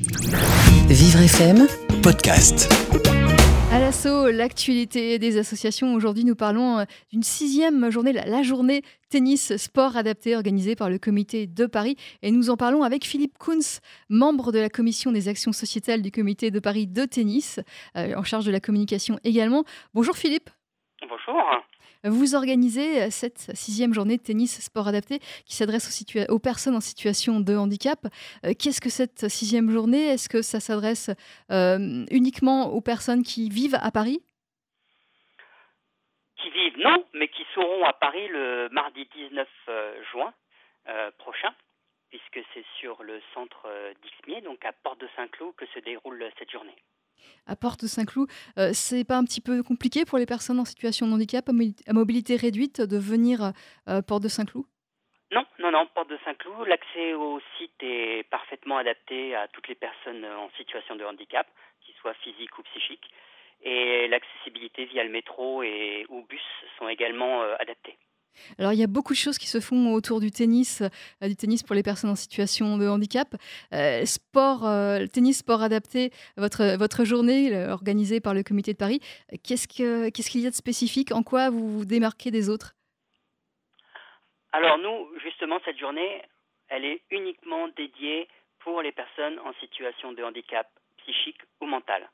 Vivre FM Podcast. À l'assaut, l'actualité des associations. Aujourd'hui, nous parlons euh, d'une sixième journée, la journée tennis sport adapté organisée par le comité de Paris. Et nous en parlons avec Philippe Kunz, membre de la commission des actions sociétales du comité de Paris de tennis, euh, en charge de la communication également. Bonjour Philippe. Bonjour. Vous organisez euh, cette sixième journée de tennis sport adapté qui s'adresse aux, personnes en situation de handicap. Euh, qu'est-ce que cette sixième journée? Est-ce que ça s'adresse euh, uniquement aux personnes qui vivent à Paris? Qui vivent, non, mais qui seront à Paris le mardi 19 juin prochain, puisque c'est sur le centre d'Ixmier, donc à Porte de Saint-Cloud, que se déroule cette journée à Porte Saint-Cloud. Euh, c'est pas un petit peu compliqué pour les personnes en situation de handicap à mobilité réduite de venir euh, Porte de Saint-Cloud? Non, non, non, Porte de Saint-Cloud. L'accès au site est parfaitement adapté à toutes les personnes en situation de handicap, qu'ils soient physiques ou psychiques. Et l'accessibilité via le métro et ou bus sont également euh, adaptés. Alors il y a beaucoup de choses qui se font autour du tennis, euh, du tennis pour les personnes en situation de handicap. Euh, sport, euh, tennis sport adapté, votre, votre journée organisée par le Comité de Paris, qu'est-ce qu'il qu'il y a de spécifique? En quoi vous vous démarquez des autres? Alors nous, justement, cette journée, elle est uniquement dédiée pour les personnes en situation de handicap psychique ou mental.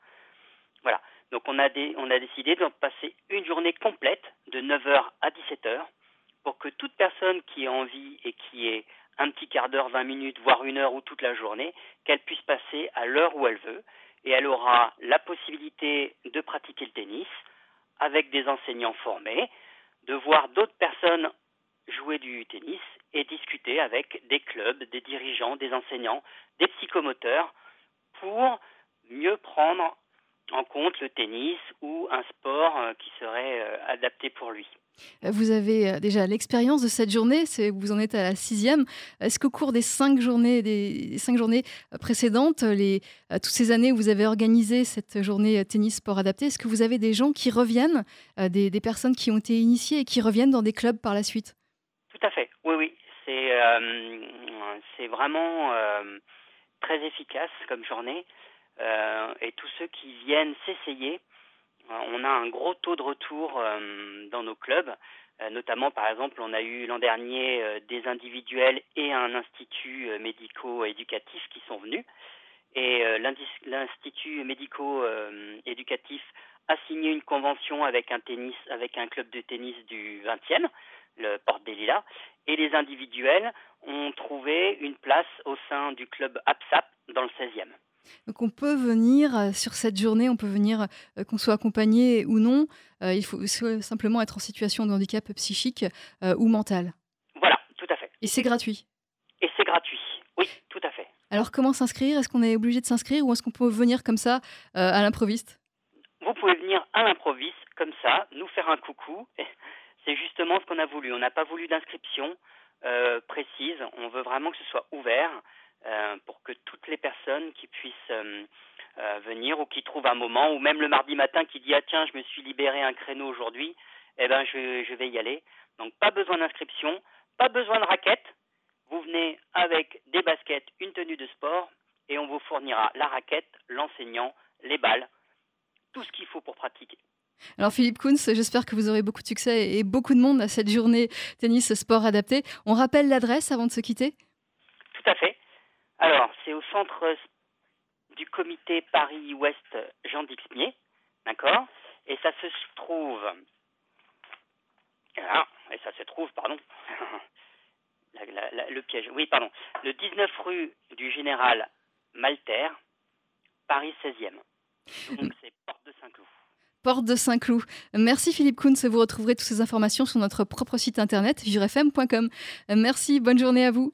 Voilà. Donc on a, on a décidé de passer une journée complète de 9h à 17h pour que toute personne qui a envie et qui ait un petit quart d'heure, 20 minutes, voire une heure ou toute la journée, qu'elle puisse passer à l'heure où elle veut. Et elle aura la possibilité de pratiquer le tennis avec des enseignants formés, de voir d'autres personnes jouer du tennis et discuter avec des clubs, des dirigeants, des enseignants, des psychomoteurs pour mieux prendre en compte le tennis ou un sport euh, qui serait euh, adapté pour lui. Vous avez euh, déjà l'expérience de cette journée, vous en êtes à la sixième. Est-ce qu'au cours des cinq journées, des, cinq journées euh, précédentes, les, euh, toutes ces années où vous avez organisé cette journée tennis sport adapté, est-ce que vous avez des gens qui reviennent, des, des, personnes qui ont été initiées et qui reviennent dans des clubs par la suite? Tout à fait, oui, oui. C'est euh, vraiment euh, très efficace comme journée. Euh, et tous ceux qui viennent s'essayer, on a un gros taux de retour euh, dans nos clubs. Euh, notamment, par exemple, on a eu l'an dernier euh, des individuels et un institut médico-éducatif qui sont venus. Et l'institut médico-éducatif a signé une convention avec un tennis, avec un club de tennis du 20e, le Porte des Lilas, et les individuels ont trouvé une place au sein du club APSAP dans le 16e. Donc on peut venir euh, sur cette journée, on peut venir, euh, qu'on soit accompagné ou non, euh, il faut simplement être en situation de handicap psychique ou mental. Voilà, tout à fait. Et c'est gratuit Et c'est gratuit, oui, tout à fait. Alors comment s'inscrire? Est-ce qu'on est obligé de s'inscrire ou est-ce qu'on peut venir comme ça à l'improviste? Vous pouvez venir à l'improviste, comme ça, nous faire un coucou. C'est justement ce qu'on a voulu. On n'a pas voulu d'inscription précise, on veut vraiment que ce soit ouvert. Que toutes les personnes qui puissent euh, euh, venir ou qui trouvent un moment, ou même le mardi matin qui dit ah tiens je me suis libéré un créneau aujourd'hui, eh ben je, je vais y aller. Donc pas besoin d'inscription, pas besoin de raquettes. Vous venez avec des baskets, une tenue de sport, et on vous fournira la raquette, l'enseignant, les balles, tout ce qu'il faut pour pratiquer. Alors Philippe Kunz, j'espère que vous aurez beaucoup de succès et beaucoup de monde à cette journée tennis sport adapté. On rappelle l'adresse avant de se quitter? Tout à fait. Alors, c'est au centre du comité Paris-Ouest Jean d'Ixmier, d'accord? Et ça se trouve. et ça se trouve, pardon. le piège. Oui, pardon. Le 19 rue du Général Malter, Paris 16e. Donc, c'est Porte de Saint-Cloud. Porte de Saint-Cloud. Merci Philippe Kuntz. Vous retrouverez toutes ces informations sur notre propre site internet, jurefm.com. Merci, bonne journée à vous.